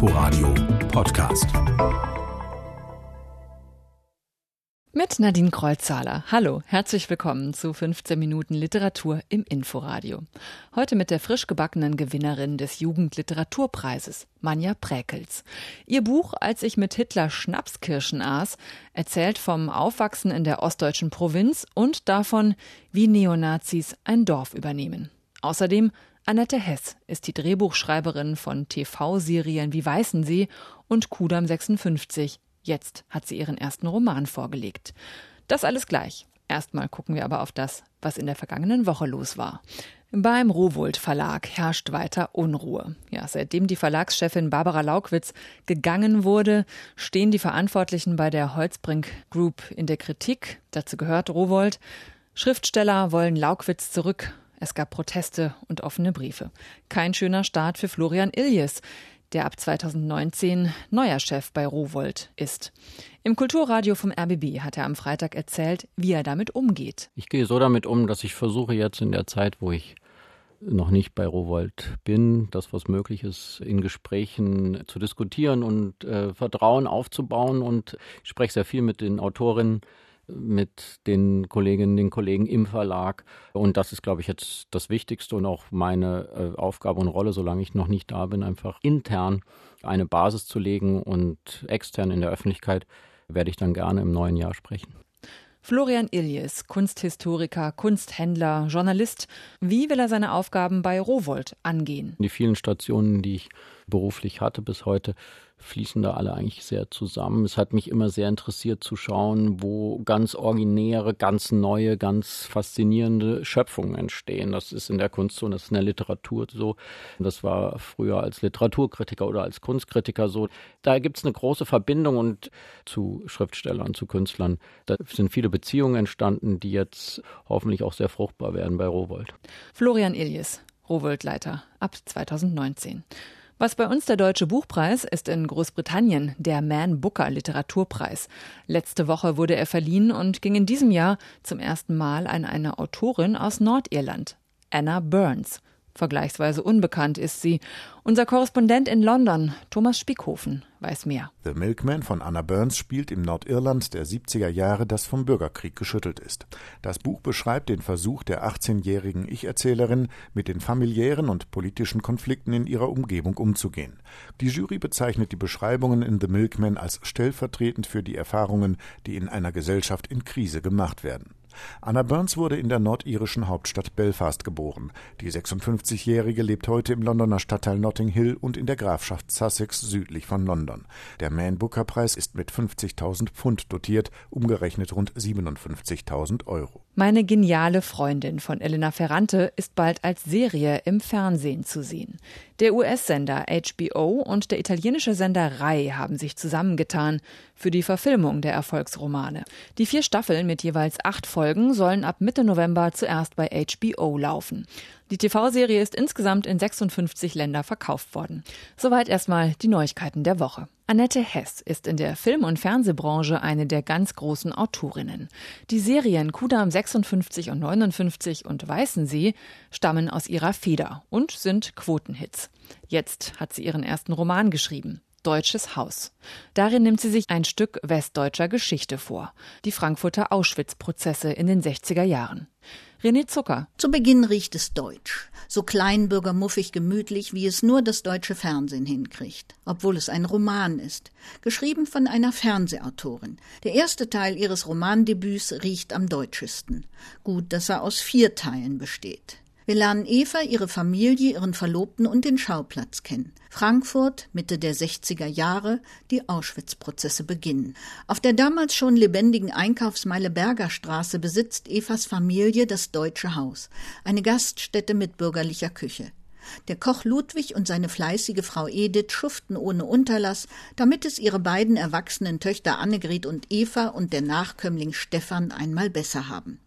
Inforadio Podcast. Mit Nadine Kreuzzahler. Hallo, herzlich willkommen zu 15 Minuten Literatur im Inforadio. Heute mit der frisch gebackenen Gewinnerin des Jugendliteraturpreises, Manja Präkels. Ihr Buch Als ich mit Hitler Schnapskirschen aß erzählt vom Aufwachsen in der ostdeutschen Provinz und davon, wie Neonazis ein Dorf übernehmen. Außerdem Annette Hess ist die Drehbuchschreiberin von TV-Serien wie Weißensee und Kudam 56, Jetzt hat sie ihren ersten Roman vorgelegt. Das alles gleich. Erstmal gucken wir aber auf das, was in der vergangenen Woche los war. Beim Rowold Verlag herrscht weiter Unruhe. Ja, seitdem die Verlagschefin Barbara Laukwitz gegangen wurde, stehen die Verantwortlichen bei der Holzbrink Group in der Kritik. Dazu gehört Rowold. Schriftsteller wollen Laukwitz zurück. Es gab Proteste und offene Briefe. Kein schöner Start für Florian Iljes der ab 2019 neuer Chef bei Rowold ist. Im Kulturradio vom RBB hat er am Freitag erzählt, wie er damit umgeht. Ich gehe so damit um, dass ich versuche jetzt in der Zeit, wo ich noch nicht bei Rowold bin, das, was möglich ist, in Gesprächen zu diskutieren und äh, Vertrauen aufzubauen. Und ich spreche sehr viel mit den Autorinnen mit den Kolleginnen, den Kollegen im Verlag. Und das ist, glaube ich, jetzt das Wichtigste und auch meine äh, Aufgabe und Rolle, solange ich noch nicht da bin, einfach intern eine Basis zu legen und extern in der Öffentlichkeit werde ich dann gerne im neuen Jahr sprechen. Florian Iljes, Kunsthistoriker, Kunsthändler, Journalist. Wie will er seine Aufgaben bei Rowold angehen? Die vielen Stationen, die ich beruflich hatte bis heute, fließen da alle eigentlich sehr zusammen. Es hat mich immer sehr interessiert zu schauen, wo ganz originäre, ganz neue, ganz faszinierende Schöpfungen entstehen. Das ist in der Kunst so, das ist in der Literatur so. Das war früher als Literaturkritiker oder als Kunstkritiker so. Da gibt es eine große Verbindung und zu Schriftstellern, zu Künstlern. Da sind viele Beziehungen entstanden, die jetzt hoffentlich auch sehr fruchtbar werden bei Rowold. Florian Iljes, Rowold-Leiter ab 2019. Was bei uns der Deutsche Buchpreis ist in Großbritannien der Man Booker Literaturpreis. Letzte Woche wurde er verliehen und ging in diesem Jahr zum ersten Mal an eine Autorin aus Nordirland, Anna Burns. Vergleichsweise unbekannt ist sie. Unser Korrespondent in London, Thomas Spiekhofen, weiß mehr. The Milkman von Anna Burns spielt im Nordirland der 70er Jahre, das vom Bürgerkrieg geschüttelt ist. Das Buch beschreibt den Versuch der 18-jährigen Ich-Erzählerin, mit den familiären und politischen Konflikten in ihrer Umgebung umzugehen. Die Jury bezeichnet die Beschreibungen in The Milkman als stellvertretend für die Erfahrungen, die in einer Gesellschaft in Krise gemacht werden. Anna Burns wurde in der nordirischen Hauptstadt Belfast geboren. Die 56-Jährige lebt heute im Londoner Stadtteil Notting Hill und in der Grafschaft Sussex südlich von London. Der Man Booker Preis ist mit 50.000 Pfund dotiert, umgerechnet rund 57.000 Euro. Meine geniale Freundin von Elena Ferrante ist bald als Serie im Fernsehen zu sehen. Der US-Sender HBO und der italienische Sender Rai haben sich zusammengetan für die Verfilmung der Erfolgsromane. Die vier Staffeln mit jeweils acht Folgen sollen ab Mitte November zuerst bei HBO laufen. Die TV-Serie ist insgesamt in 56 Länder verkauft worden. Soweit erstmal die Neuigkeiten der Woche. Annette Hess ist in der Film- und Fernsehbranche eine der ganz großen Autorinnen. Die Serien Kudam 56 und 59 und Weißensee stammen aus ihrer Feder und sind Quotenhits. Jetzt hat sie ihren ersten Roman geschrieben. Deutsches Haus. Darin nimmt sie sich ein Stück westdeutscher Geschichte vor. Die Frankfurter Auschwitz-Prozesse in den 60er Jahren. René Zucker. Zu Beginn riecht es deutsch. So kleinbürgermuffig gemütlich, wie es nur das deutsche Fernsehen hinkriegt. Obwohl es ein Roman ist. Geschrieben von einer Fernsehautorin. Der erste Teil ihres Romandebüts riecht am deutschesten. Gut, dass er aus vier Teilen besteht. Wir lernen Eva, ihre Familie, ihren Verlobten und den Schauplatz kennen. Frankfurt, Mitte der 60er Jahre, die Auschwitz-Prozesse beginnen. Auf der damals schon lebendigen Einkaufsmeile Bergerstraße besitzt Evas Familie das Deutsche Haus, eine Gaststätte mit bürgerlicher Küche. Der Koch Ludwig und seine fleißige Frau Edith schuften ohne Unterlass, damit es ihre beiden erwachsenen Töchter Annegret und Eva und der Nachkömmling Stefan einmal besser haben.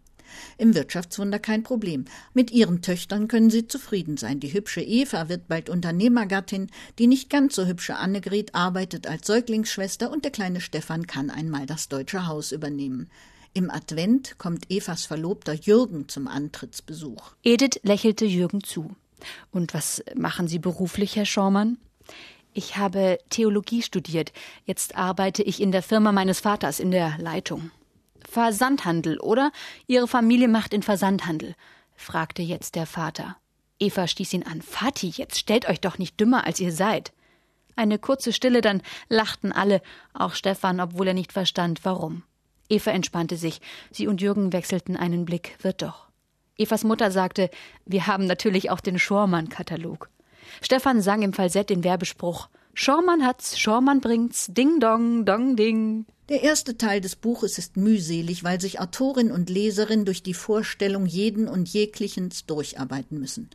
Im Wirtschaftswunder kein Problem. Mit ihren Töchtern können sie zufrieden sein. Die hübsche Eva wird bald Unternehmergattin, die nicht ganz so hübsche Annegret arbeitet als Säuglingsschwester und der kleine Stefan kann einmal das deutsche Haus übernehmen. Im Advent kommt Evas Verlobter Jürgen zum Antrittsbesuch. Edith lächelte Jürgen zu. Und was machen Sie beruflich, Herr Schaumann? Ich habe Theologie studiert. Jetzt arbeite ich in der Firma meines Vaters in der Leitung. Versandhandel, oder? Ihre Familie macht in Versandhandel, fragte jetzt der Vater. Eva stieß ihn an. Vati, jetzt stellt euch doch nicht dümmer, als ihr seid. Eine kurze Stille, dann lachten alle, auch Stefan, obwohl er nicht verstand, warum. Eva entspannte sich. Sie und Jürgen wechselten einen Blick. Wird doch. Evas Mutter sagte, wir haben natürlich auch den Schormann-Katalog. Stefan sang im Falsett den Werbespruch Schormann hat's, Schormann bringt's, Ding dong, dong ding. Der erste Teil des Buches ist mühselig, weil sich Autorin und Leserin durch die Vorstellung jeden und jeglichens durcharbeiten müssen.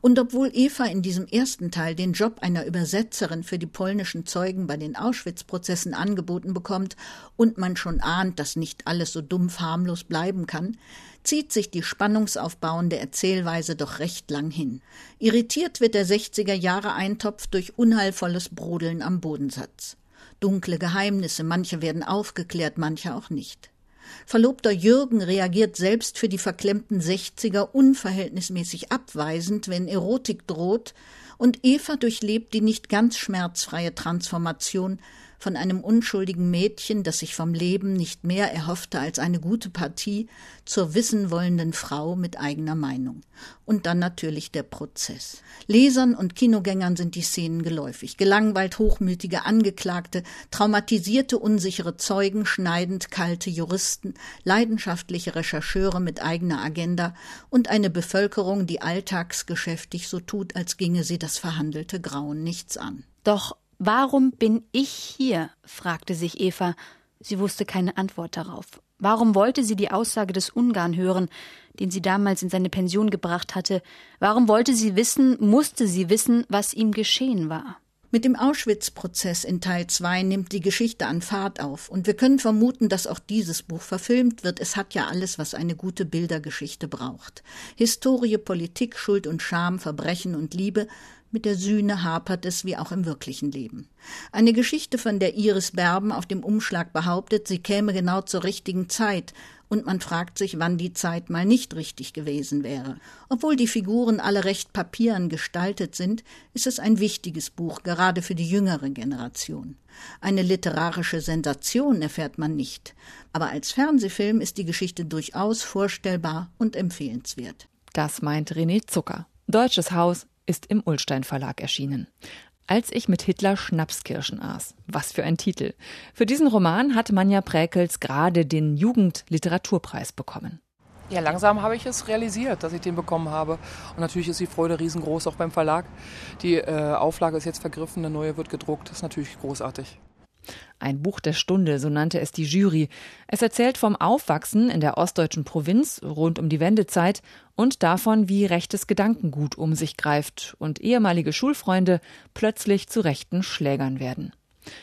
Und obwohl Eva in diesem ersten Teil den Job einer Übersetzerin für die polnischen Zeugen bei den Auschwitz-Prozessen angeboten bekommt und man schon ahnt, dass nicht alles so dumpf harmlos bleiben kann, zieht sich die spannungsaufbauende Erzählweise doch recht lang hin. Irritiert wird der 60er Jahre Eintopf durch unheilvolles Brodeln am Bodensatz. Dunkle Geheimnisse, manche werden aufgeklärt, manche auch nicht. Verlobter Jürgen reagiert selbst für die verklemmten Sechziger unverhältnismäßig abweisend, wenn Erotik droht, und Eva durchlebt die nicht ganz schmerzfreie Transformation von einem unschuldigen Mädchen, das sich vom Leben nicht mehr erhoffte als eine gute Partie, zur wissen wollenden Frau mit eigener Meinung. Und dann natürlich der Prozess. Lesern und Kinogängern sind die Szenen geläufig. Gelangweilt hochmütige Angeklagte, traumatisierte unsichere Zeugen, schneidend kalte Juristen, leidenschaftliche Rechercheure mit eigener Agenda und eine Bevölkerung, die alltagsgeschäftig so tut, als ginge sie das verhandelte Grauen nichts an. Doch Warum bin ich hier? fragte sich Eva. Sie wusste keine Antwort darauf. Warum wollte sie die Aussage des Ungarn hören, den sie damals in seine Pension gebracht hatte? Warum wollte sie wissen, musste sie wissen, was ihm geschehen war? Mit dem Auschwitz-Prozess in Teil 2 nimmt die Geschichte an Fahrt auf und wir können vermuten, dass auch dieses Buch verfilmt wird. Es hat ja alles, was eine gute Bildergeschichte braucht. Historie, Politik, Schuld und Scham, Verbrechen und Liebe, mit der Sühne hapert es wie auch im wirklichen Leben. Eine Geschichte, von der Iris Berben auf dem Umschlag behauptet, sie käme genau zur richtigen Zeit, und man fragt sich, wann die Zeit mal nicht richtig gewesen wäre. Obwohl die Figuren alle recht papieren gestaltet sind, ist es ein wichtiges Buch, gerade für die jüngere Generation. Eine literarische Sensation erfährt man nicht, aber als Fernsehfilm ist die Geschichte durchaus vorstellbar und empfehlenswert. Das meint René Zucker. Deutsches Haus, ist im Ullstein Verlag erschienen. Als ich mit Hitler Schnapskirschen aß. Was für ein Titel. Für diesen Roman hat Manja Präkels gerade den Jugendliteraturpreis bekommen. Ja, langsam habe ich es realisiert, dass ich den bekommen habe. Und natürlich ist die Freude riesengroß, auch beim Verlag. Die äh, Auflage ist jetzt vergriffen, eine neue wird gedruckt. Das ist natürlich großartig. Ein Buch der Stunde, so nannte es die Jury. Es erzählt vom Aufwachsen in der ostdeutschen Provinz rund um die Wendezeit und davon, wie rechtes Gedankengut um sich greift und ehemalige Schulfreunde plötzlich zu rechten Schlägern werden.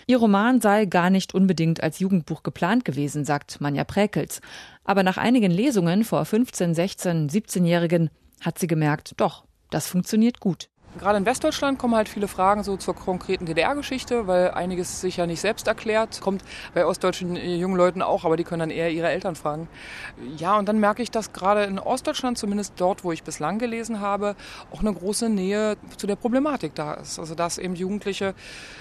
Ihr Roman sei gar nicht unbedingt als Jugendbuch geplant gewesen, sagt Manja Präkels. Aber nach einigen Lesungen vor 15, 16, 17-Jährigen hat sie gemerkt, doch, das funktioniert gut. Gerade in Westdeutschland kommen halt viele Fragen so zur konkreten DDR-Geschichte, weil einiges sich ja nicht selbst erklärt. Kommt bei ostdeutschen äh, jungen Leuten auch, aber die können dann eher ihre Eltern fragen. Ja, und dann merke ich, dass gerade in Ostdeutschland, zumindest dort, wo ich bislang gelesen habe, auch eine große Nähe zu der Problematik da ist. Also dass eben Jugendliche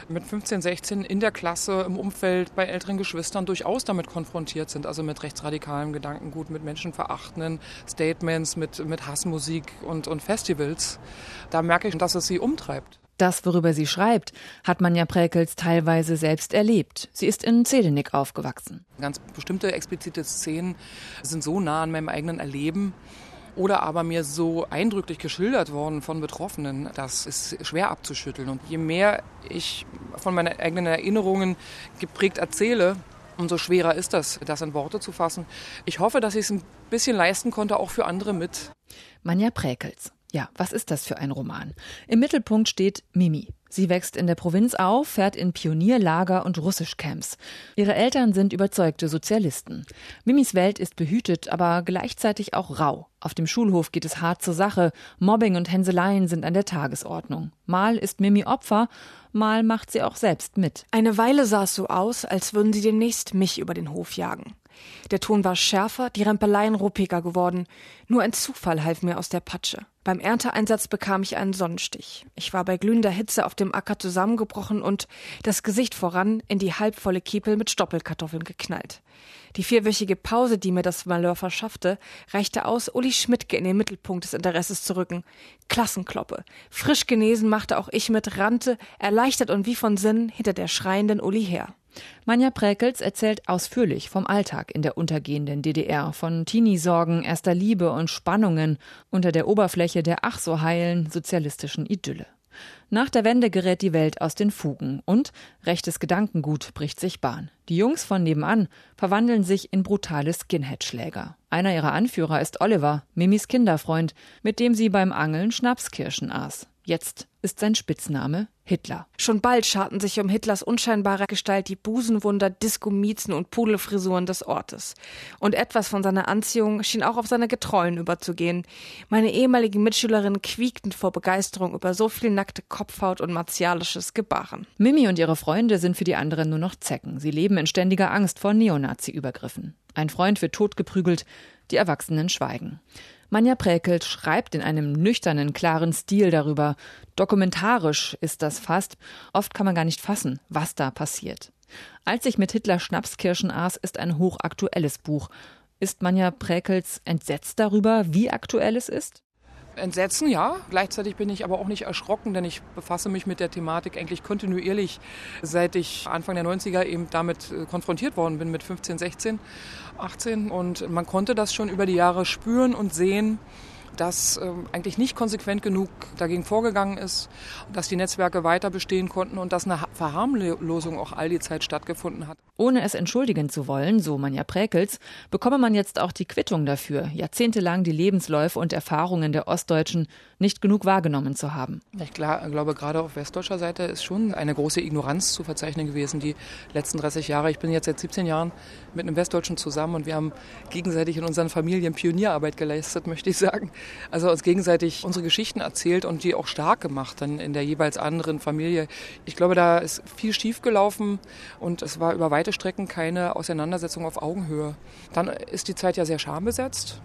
mit 15, 16 in der Klasse, im Umfeld, bei älteren Geschwistern durchaus damit konfrontiert sind. Also mit rechtsradikalem Gedankengut, mit menschenverachtenden Statements, mit, mit Hassmusik und, und Festivals. Da merke ich, dass es sie umtreibt. Das, worüber sie schreibt, hat Manja Präkels teilweise selbst erlebt. Sie ist in Zedenick aufgewachsen. Ganz bestimmte explizite Szenen sind so nah an meinem eigenen Erleben oder aber mir so eindrücklich geschildert worden von Betroffenen, das ist schwer abzuschütteln. Und je mehr ich von meinen eigenen Erinnerungen geprägt erzähle, umso schwerer ist das, das in Worte zu fassen. Ich hoffe, dass ich es ein bisschen leisten konnte, auch für andere mit. Manja Präkels. Ja, was ist das für ein Roman? Im Mittelpunkt steht Mimi. Sie wächst in der Provinz auf, fährt in Pionierlager und Russischcamps. Ihre Eltern sind überzeugte Sozialisten. Mimis Welt ist behütet, aber gleichzeitig auch rau. Auf dem Schulhof geht es hart zur Sache. Mobbing und Hänseleien sind an der Tagesordnung. Mal ist Mimi Opfer, mal macht sie auch selbst mit. Eine Weile sah es so aus, als würden sie demnächst mich über den Hof jagen. Der Ton war schärfer, die Rempeleien ruppiger geworden. Nur ein Zufall half mir aus der Patsche. Beim Ernteeinsatz bekam ich einen Sonnenstich. Ich war bei glühender Hitze auf dem Acker zusammengebrochen und das Gesicht voran in die halbvolle Kiepel mit Stoppelkartoffeln geknallt. Die vierwöchige Pause, die mir das Malheur verschaffte, reichte aus, Uli Schmidtke in den Mittelpunkt des Interesses zu rücken. Klassenkloppe. Frisch genesen machte auch ich mit, rannte, erleichtert und wie von Sinn, hinter der schreienden Uli her. Manja Präkels erzählt ausführlich vom Alltag in der untergehenden DDR, von Teenie-Sorgen, erster Liebe und Spannungen unter der Oberfläche der ach so heilen sozialistischen Idylle. Nach der Wende gerät die Welt aus den Fugen und rechtes Gedankengut bricht sich Bahn. Die Jungs von nebenan verwandeln sich in brutale Skinhead-Schläger. Einer ihrer Anführer ist Oliver, Mimis Kinderfreund, mit dem sie beim Angeln Schnapskirschen aß. Jetzt ist sein Spitzname Hitler. Schon bald scharten sich um Hitlers unscheinbare Gestalt die Busenwunder, Diskomizen und Pudelfrisuren des Ortes. Und etwas von seiner Anziehung schien auch auf seine Getrollen überzugehen. Meine ehemaligen Mitschülerinnen quiekten vor Begeisterung über so viel nackte Kopfhaut und martialisches Gebaren. Mimi und ihre Freunde sind für die anderen nur noch Zecken. Sie leben in ständiger Angst vor Neonazi-Übergriffen. Ein Freund wird totgeprügelt, die Erwachsenen schweigen. Manja Präkelt schreibt in einem nüchternen, klaren Stil darüber. Dokumentarisch ist das fast. Oft kann man gar nicht fassen, was da passiert. Als ich mit Hitler Schnapskirschen aß, ist ein hochaktuelles Buch. Ist Manja Präkels entsetzt darüber, wie aktuell es ist? Entsetzen, ja. Gleichzeitig bin ich aber auch nicht erschrocken, denn ich befasse mich mit der Thematik eigentlich kontinuierlich, seit ich Anfang der 90er eben damit äh, konfrontiert worden bin, mit 15, 16, 18. Und man konnte das schon über die Jahre spüren und sehen, dass äh, eigentlich nicht konsequent genug dagegen vorgegangen ist, dass die Netzwerke weiter bestehen konnten und dass eine Verharmlosung auch all die Zeit stattgefunden hat. Ohne es entschuldigen zu wollen, so man ja Präkels, bekomme man jetzt auch die Quittung dafür, jahrzehntelang die Lebensläufe und Erfahrungen der Ostdeutschen nicht genug wahrgenommen zu haben. Ich glaube, gerade auf westdeutscher Seite ist schon eine große Ignoranz zu verzeichnen gewesen, die letzten 30 Jahre. Ich bin jetzt seit 17 Jahren mit einem Westdeutschen zusammen und wir haben gegenseitig in unseren Familien Pionierarbeit geleistet, möchte ich sagen. Also uns gegenseitig unsere Geschichten erzählt und die auch stark gemacht dann in der jeweils anderen Familie. Ich glaube, da ist viel schiefgelaufen und es war über weite Strecken keine Auseinandersetzung auf Augenhöhe. Dann ist die Zeit ja sehr schambesetzt.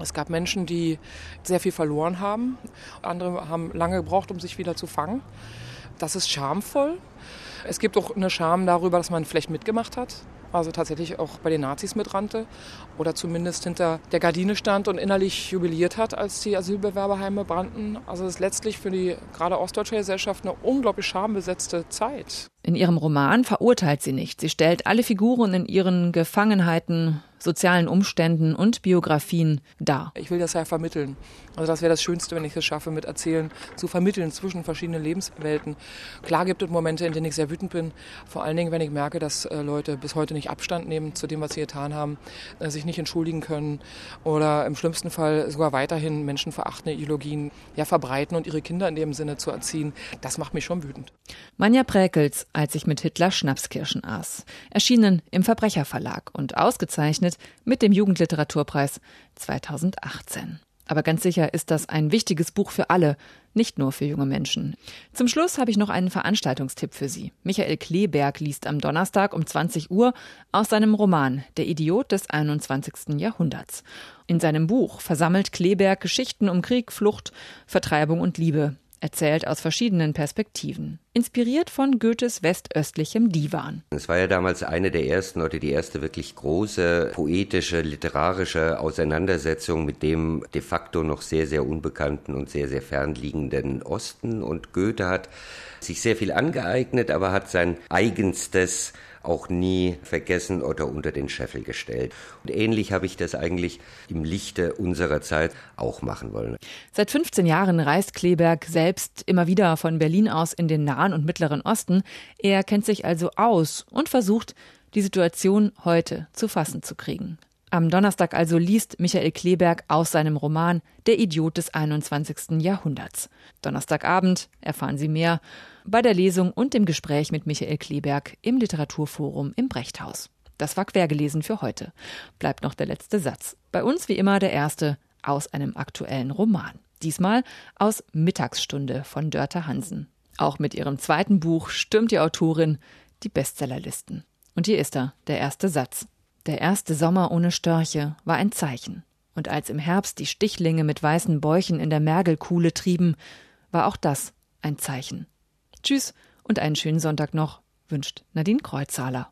Es gab Menschen, die sehr viel verloren haben. Andere haben lange gebraucht, um sich wieder zu fangen. Das ist schamvoll. Es gibt auch eine Scham darüber, dass man vielleicht mitgemacht hat also tatsächlich auch bei den Nazis mitrannte oder zumindest hinter der Gardine stand und innerlich jubiliert hat, als die Asylbewerberheime brannten. Also es ist letztlich für die gerade ostdeutsche Gesellschaft eine unglaublich schambesetzte Zeit. In ihrem Roman verurteilt sie nicht. Sie stellt alle Figuren in ihren Gefangenheiten sozialen Umständen und Biografien dar. Ich will das ja vermitteln. Also das wäre das Schönste, wenn ich es schaffe, mit Erzählen zu vermitteln zwischen verschiedenen Lebenswelten. Klar gibt es Momente, in denen ich sehr wütend bin. Vor allen Dingen, wenn ich merke, dass äh, Leute bis heute nicht Abstand nehmen zu dem, was sie getan haben, äh, sich nicht entschuldigen können oder im schlimmsten Fall sogar weiterhin menschenverachtende Ideologien ja, verbreiten und ihre Kinder in dem Sinne zu erziehen. Das macht mich schon wütend. Manja Präkels, als ich mit Hitler Schnapskirschen aß. Erschienen im Verbrecherverlag und ausgezeichnet ausgezeichnet mit dem Jugendliteraturpreis 2018. Aber ganz sicher ist das ein wichtiges Buch für alle, nicht nur für junge Menschen. Zum Schluss habe ich noch einen Veranstaltungstipp für Sie. Michael Kleberg liest am Donnerstag um 20 Uhr aus seinem Roman Der Idiot des 21. Jahrhunderts. In seinem Buch versammelt Kleberg Geschichten um Krieg, Flucht, Vertreibung und Liebe erzählt aus verschiedenen Perspektiven, inspiriert von Goethes westöstlichem Divan. Es war ja damals eine der ersten oder die erste wirklich große poetische, literarische Auseinandersetzung mit dem de facto noch sehr, sehr unbekannten und sehr, sehr fernliegenden Osten. Und Goethe hat sich sehr viel angeeignet, aber hat sein eigenstes auch nie vergessen oder unter den Scheffel gestellt. Und ähnlich habe ich das eigentlich im Lichte unserer Zeit auch machen wollen. Seit 15 Jahren reist Kleberg selbst immer wieder von Berlin aus in den Nahen und Mittleren Osten. Er kennt sich also aus und versucht, die Situation heute zu fassen zu kriegen. Am Donnerstag also liest Michael Kleberg aus seinem Roman Der Idiot des 21. Jahrhunderts. Donnerstagabend erfahren Sie mehr bei der Lesung und dem Gespräch mit Michael Kleberg im Literaturforum im Brechthaus. Das war quergelesen für heute. Bleibt noch der letzte Satz. Bei uns wie immer der erste aus einem aktuellen Roman. Diesmal aus Mittagsstunde von Dörte Hansen. Auch mit ihrem zweiten Buch stürmt die Autorin die Bestsellerlisten. Und hier ist er, der erste Satz. Der erste Sommer ohne Störche war ein Zeichen. Und als im Herbst die Stichlinge mit weißen Bäuchen in der Mergelkuhle trieben, war auch das ein Zeichen. Tschüss und einen schönen Sonntag noch, wünscht Nadine Kreuzhaler.